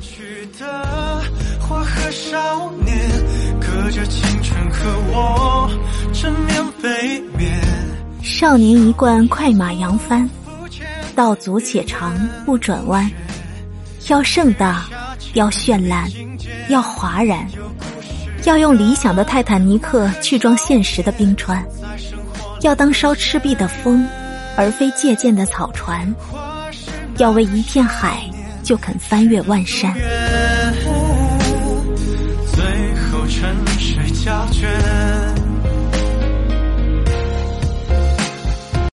去的花和少年，隔着青春和我正面背面。少年一贯快马扬帆，道阻且长不转弯。要盛大，要绚烂，要哗然，要用理想的泰坦尼克去装现实的冰川，要当烧赤壁的风，而非借箭的草船，要为一片海就肯翻越万山。